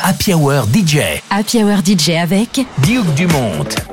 Happy Hour DJ. Happy Hour DJ avec Duke Dumont.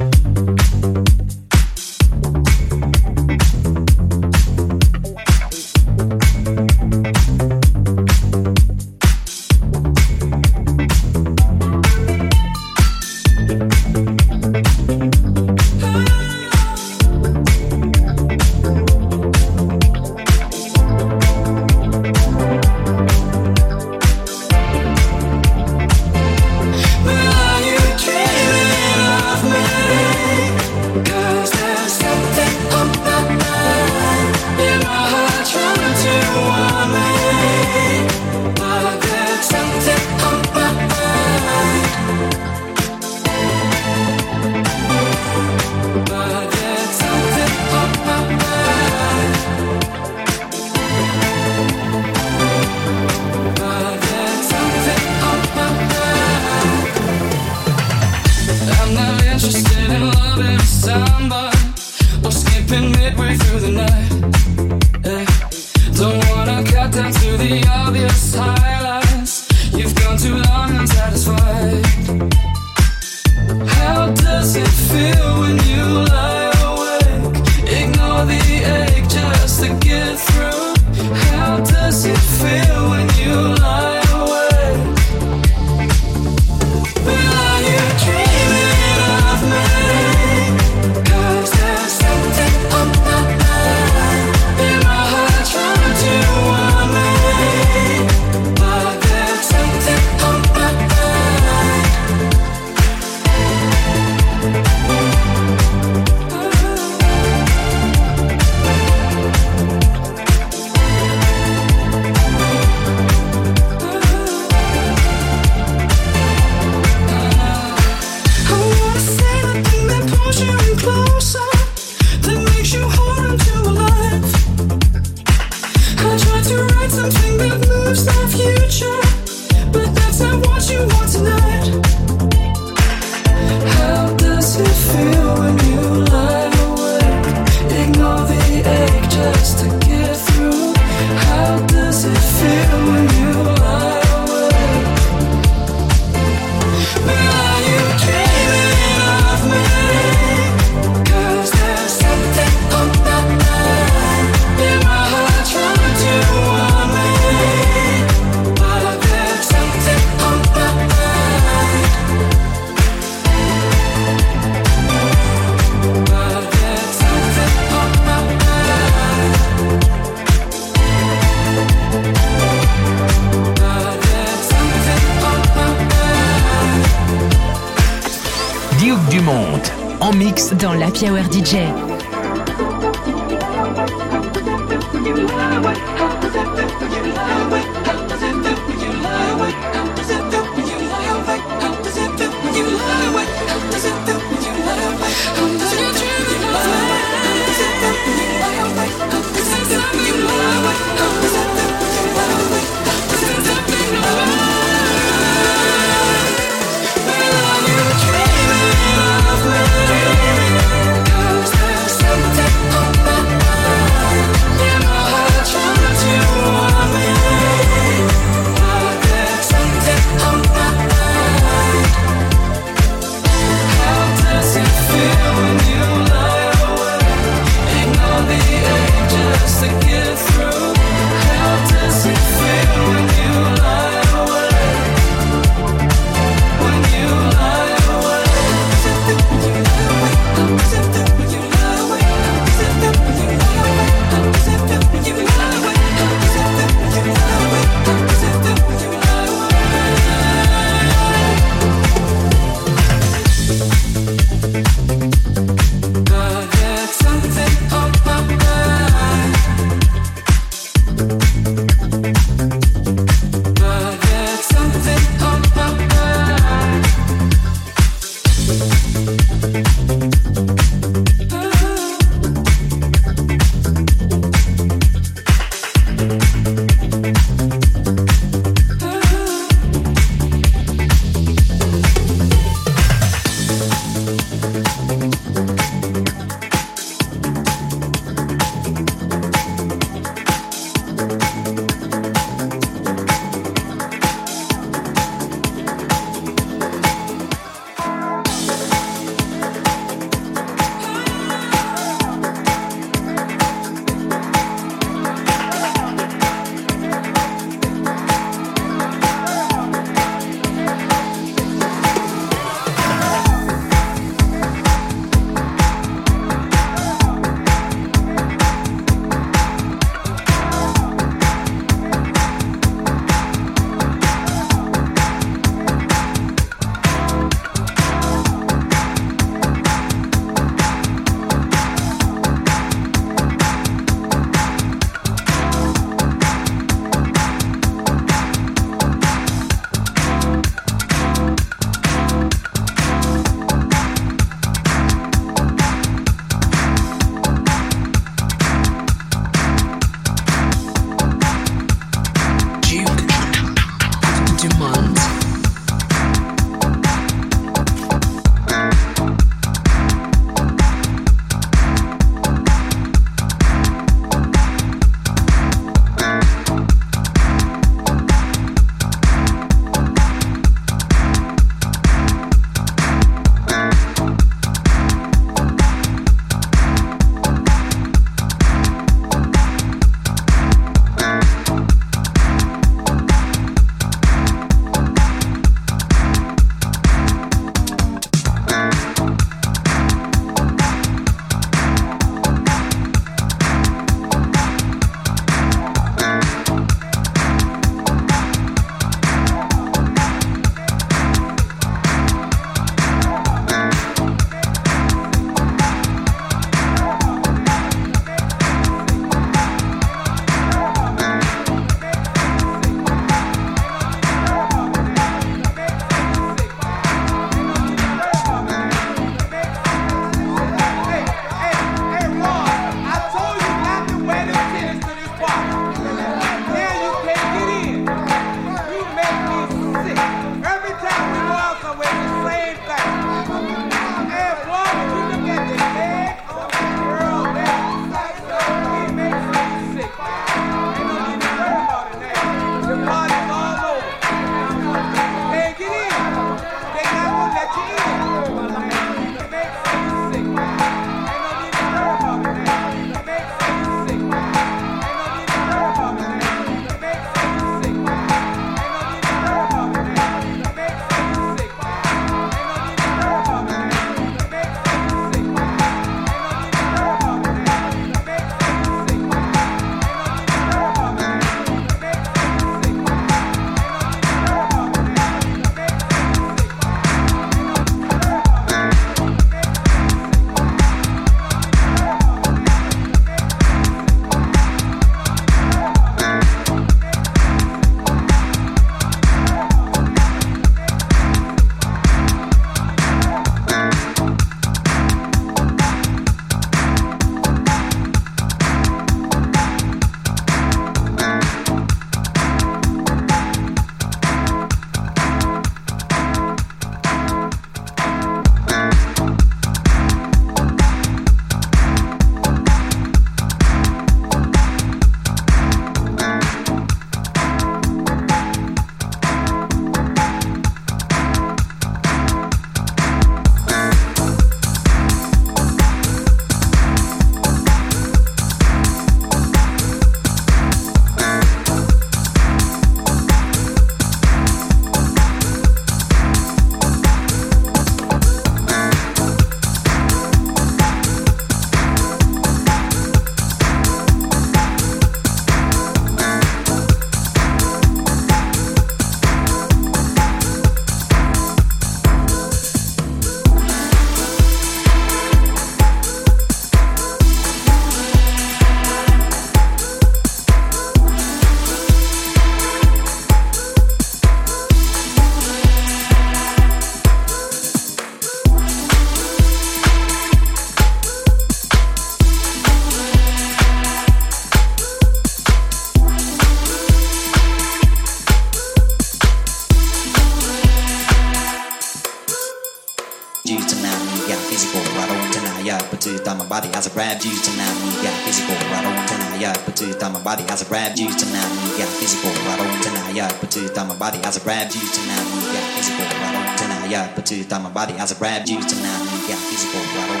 Body has a grabbed you tonight. You got physical right on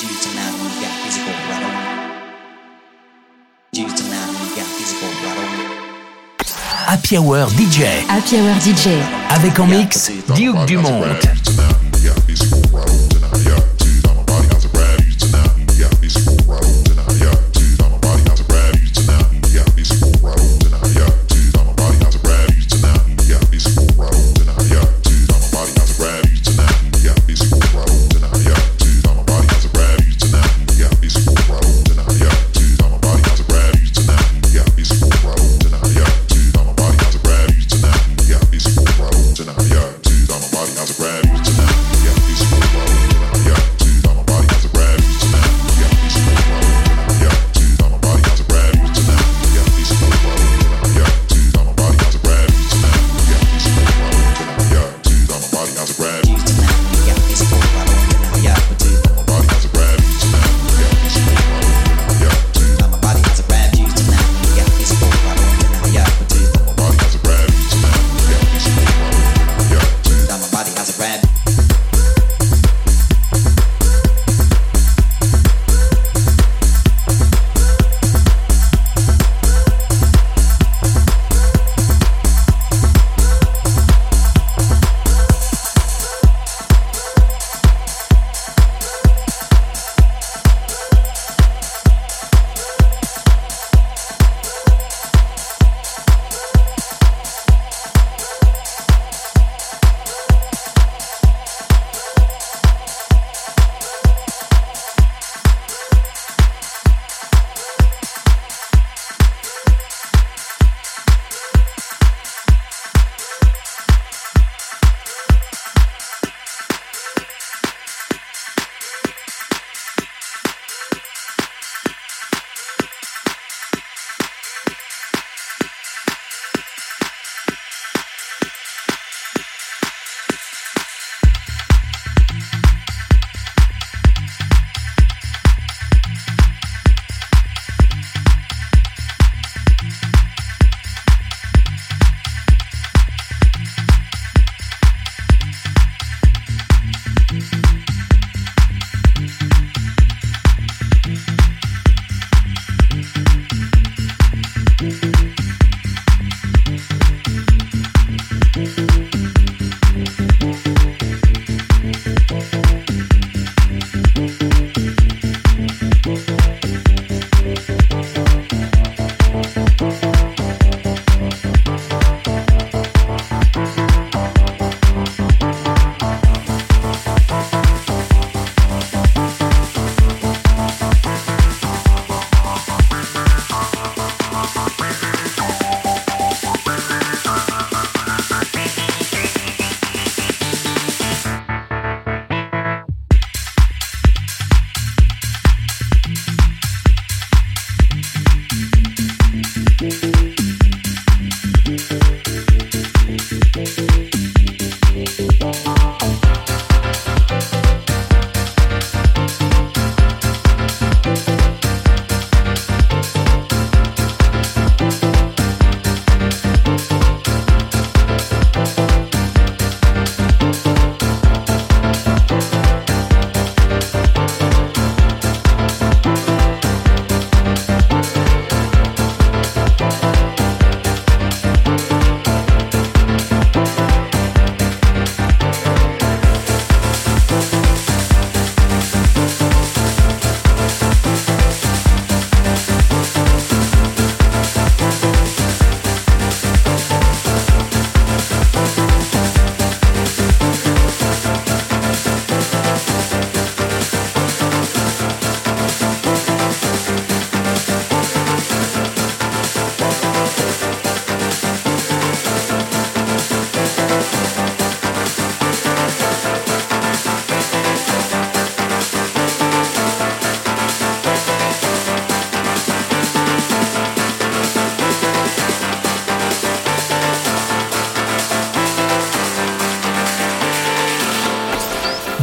you tonight. You got physical right on you tonight. You got physical right on. Happy Hour DJ. Happy Hour DJ. Avec en mix Duke Dumont.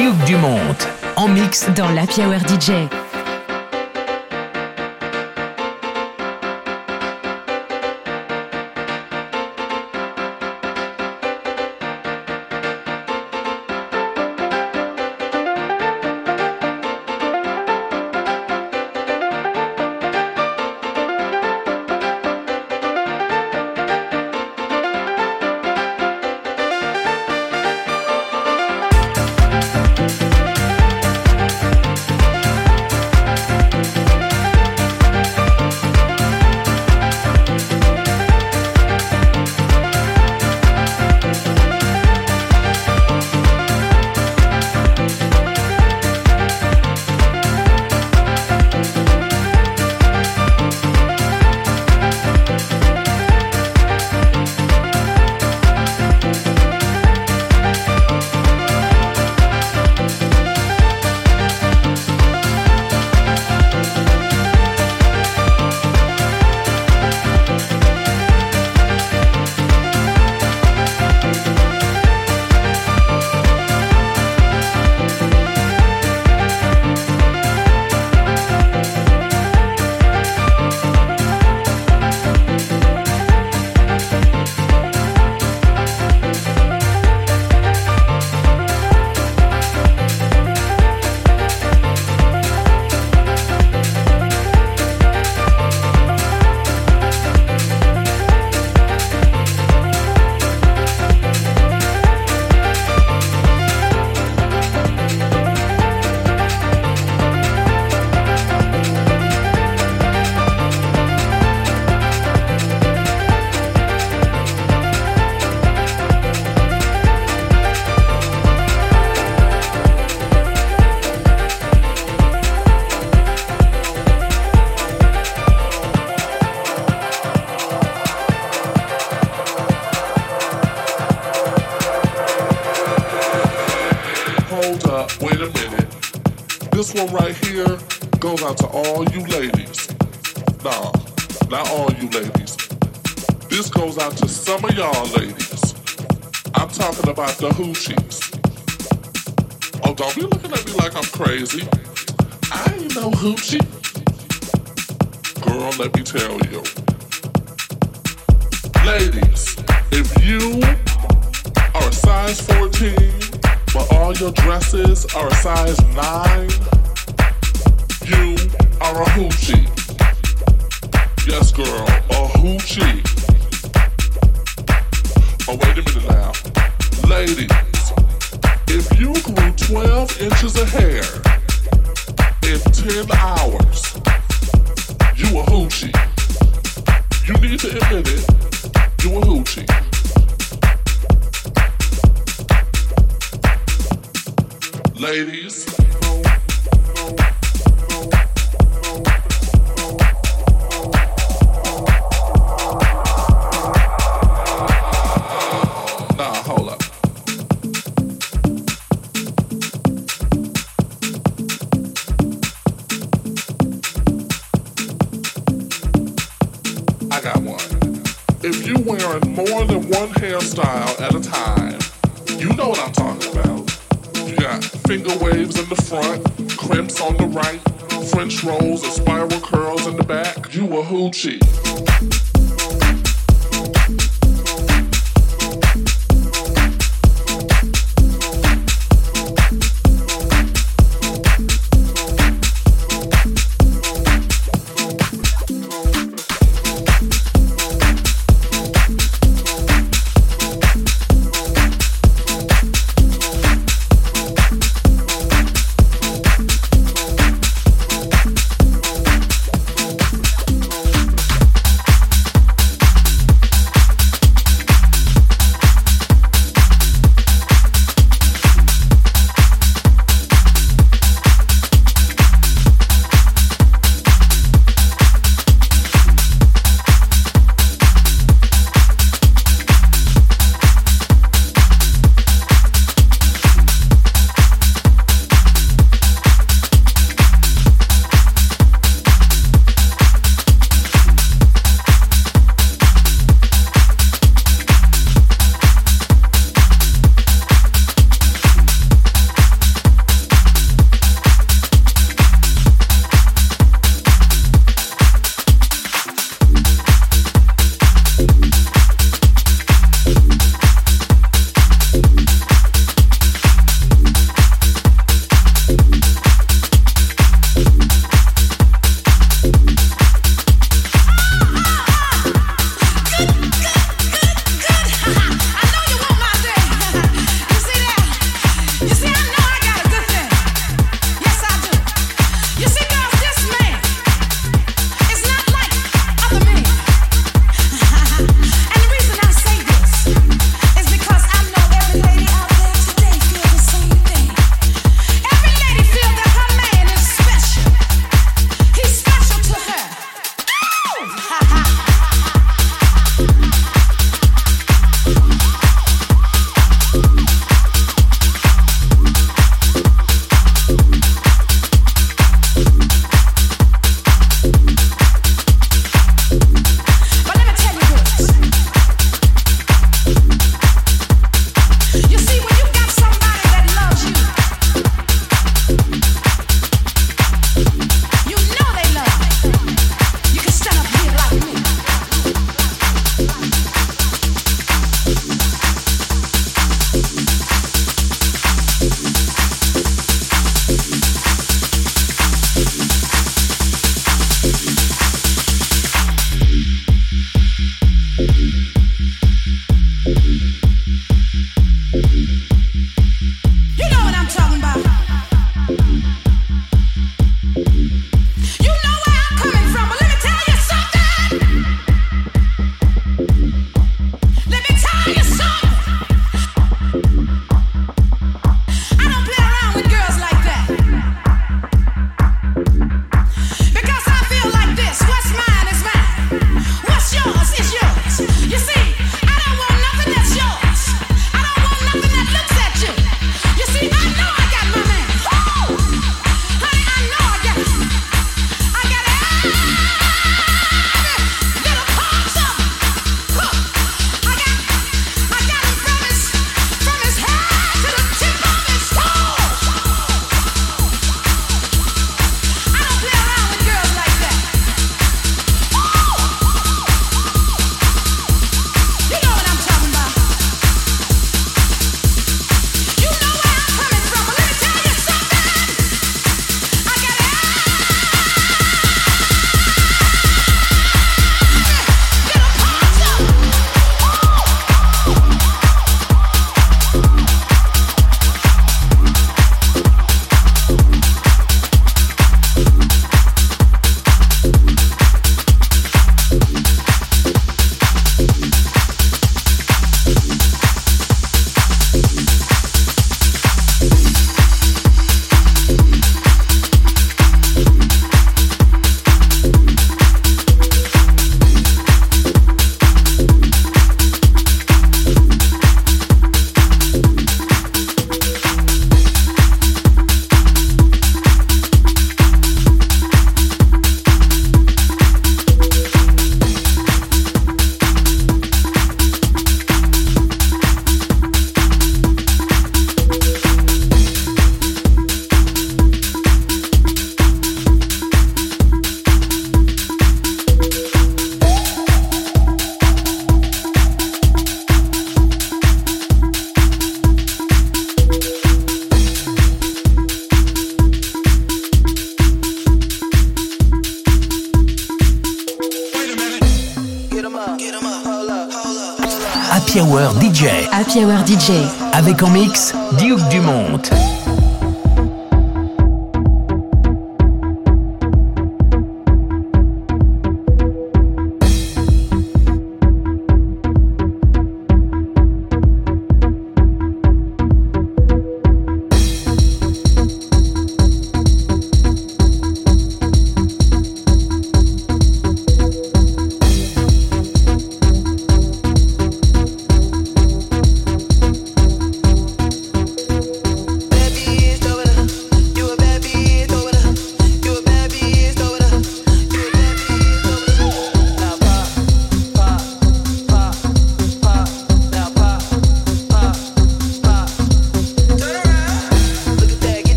Duke Dumont. en mix dans la Hour DJ. Crazy. I ain't no hoochie. Time. You know what I'm talking about. You got finger waves in the front, crimps on the right, French rolls and spiral curls in the back. You a hoochie.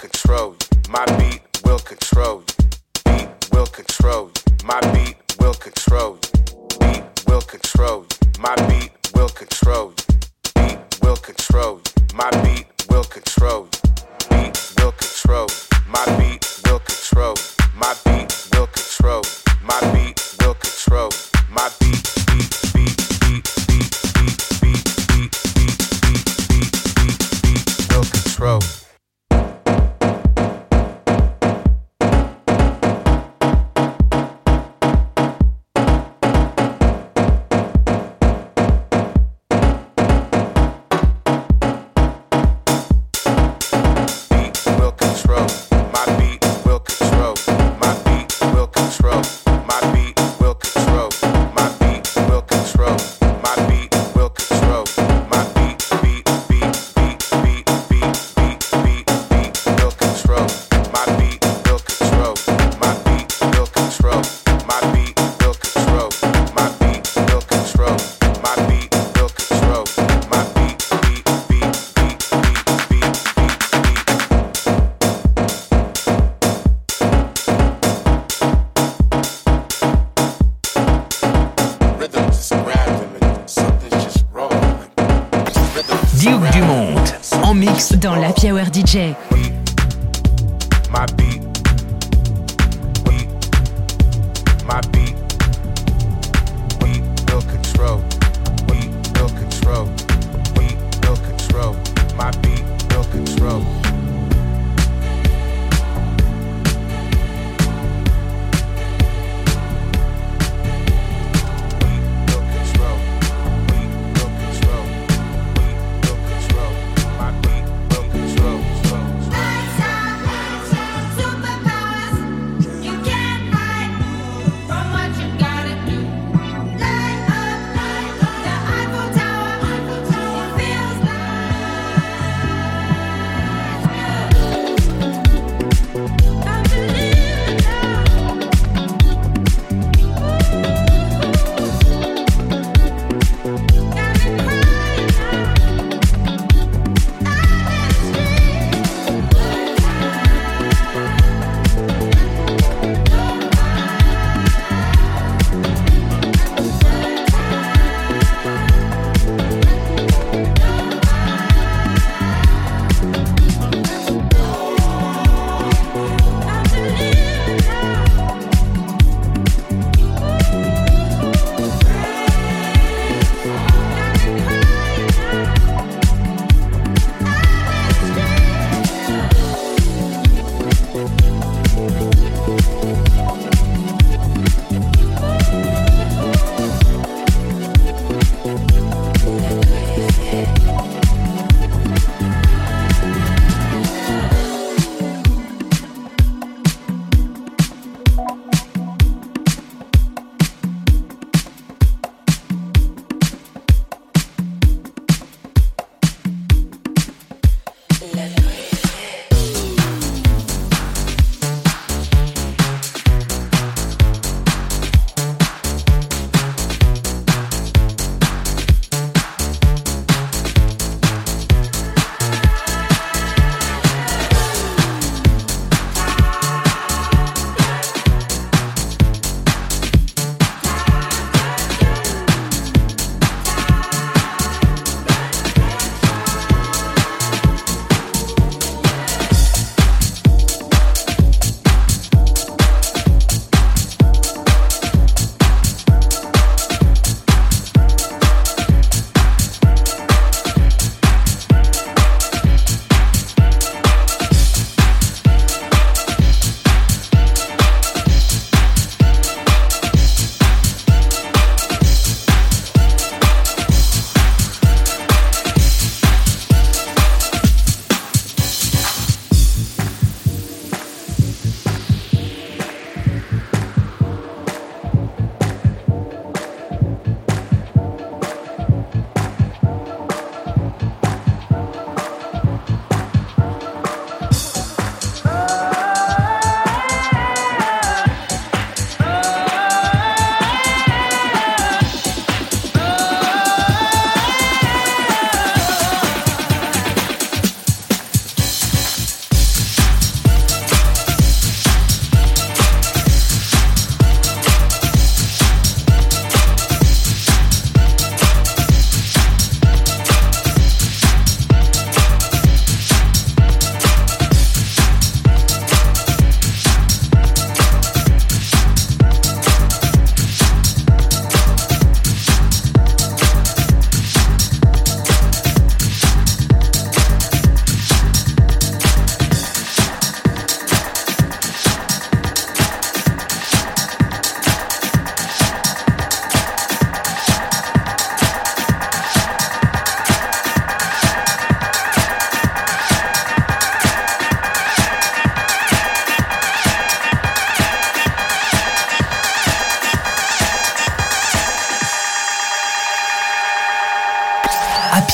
control you. My beat will control you. Beat will control you. My beat will control you. Beat will control you. My beat will control you. Beat will control you. My beat will control you. Beat will control you. My beat will control you. My beat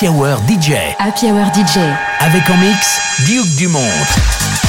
Happy Hour DJ. Avec en mix Duke Dumont.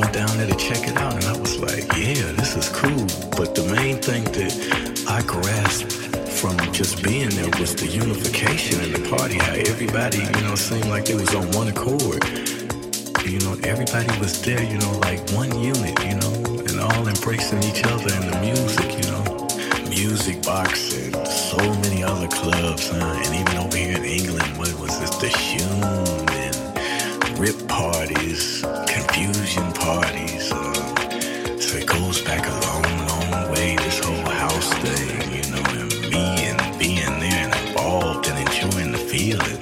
Went down there to check it out and I was like, yeah, this is cool. But the main thing that I grasped from just being there was the unification in the party, how everybody, you know, seemed like they was on one accord. You know, everybody was there, you know, like one unit, you know, and all embracing each other and the music, you know. Music box and so many other clubs, huh? and even over here in England, what was this? The Hume and Rip parties, confusion parties. Uh, so it goes back a long, long way, this whole house thing, you know, and me and being there and involved and enjoying the feeling.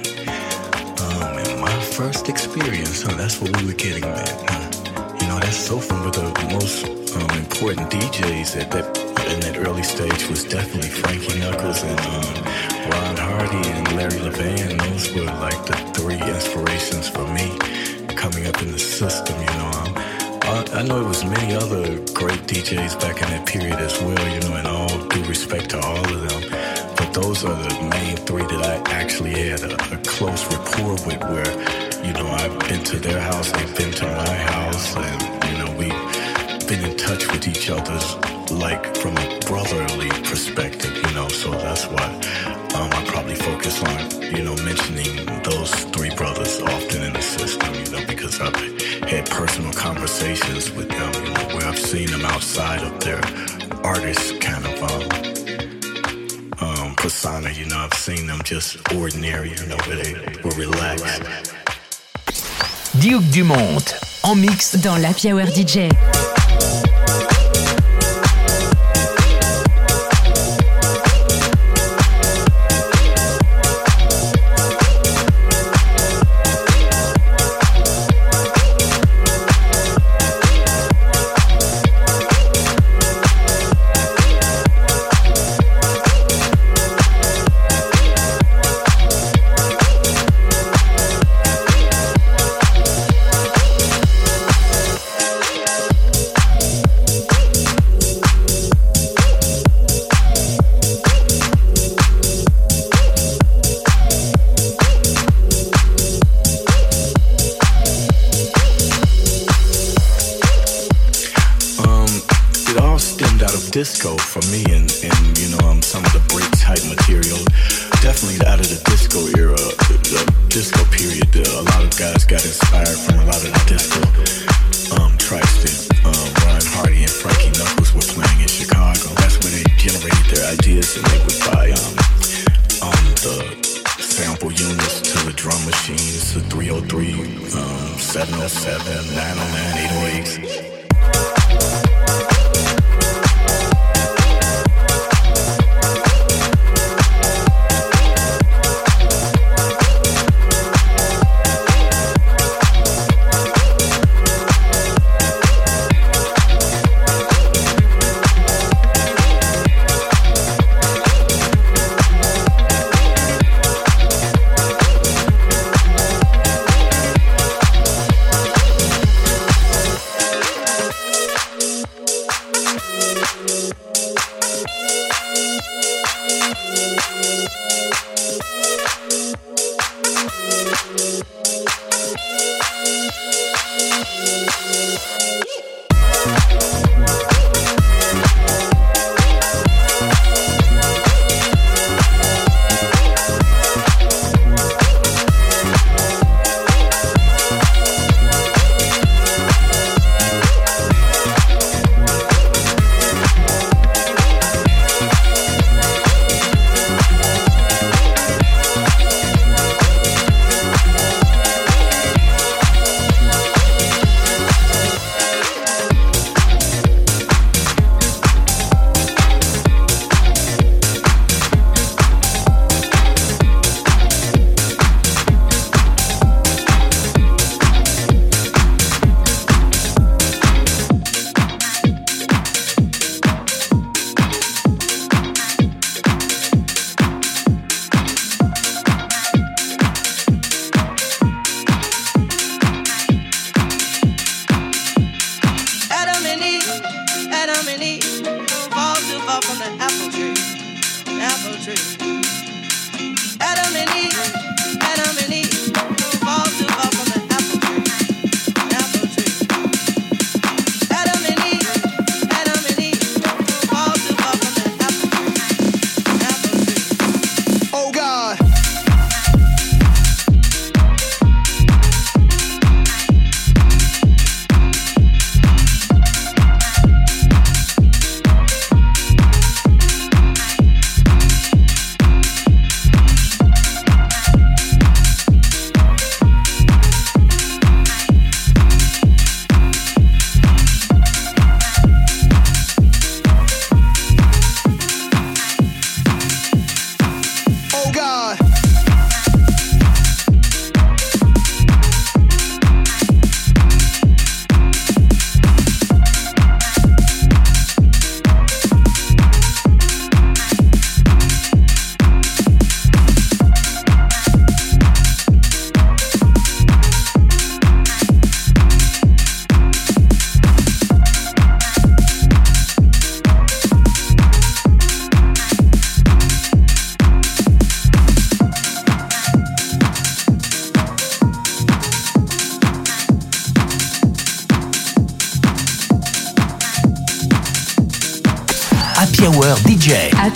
Um, and my first experience, huh, that's what we were getting at. Huh? You know, that's so from the most um, important DJs at that in that early stage was definitely Frankie Knuckles and um, Ron Hardy and Larry Levan. Those were like the three inspirations for me coming up in the system. You know, I, know it was many other great DJs back in that period as well. You know, and all due respect to all of them. But those are the main three that I actually had a, a close rapport with where, you know, I've been to their house, they've been to my house, and, you know, we've been in touch with each other's, like, from a brotherly perspective, you know, so that's why um, I probably focus on, you know, mentioning those three brothers often in the system, you know, because I've had personal conversations with them, you know, where I've seen them outside of their artist kind of, um, um, persona. You know, I've seen them just ordinary, you know, where they were relaxed. Duke Dumont, en mix Dans l'Happy Hour DJ. Yeah.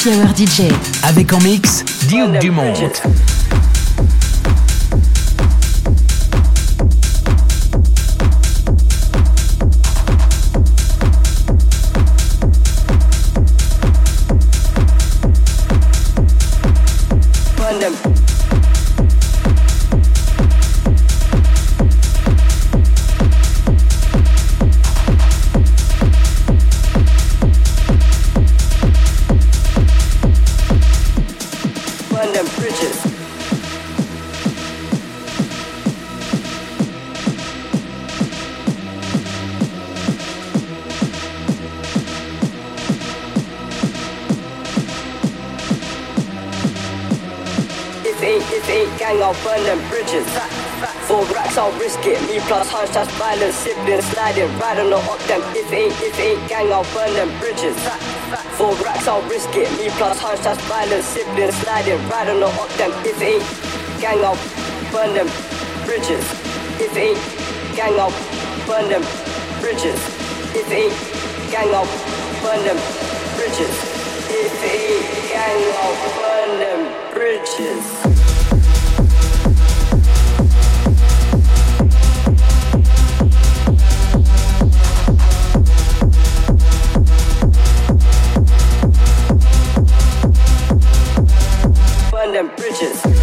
Happy Hour DJ. Avec en mix, Duke Dumont. Four racks, I'll risk it. Me plus hunch, that's violent. Siblings sliding, riding on up them. If it ain't gang, I'll burn them bridges. If it ain't gang, I'll burn them bridges. If it ain't gang, I'll burn them bridges. If it ain't gang, I'll burn them bridges. Burn them bridges.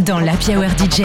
Dans l'Happy Hour DJ.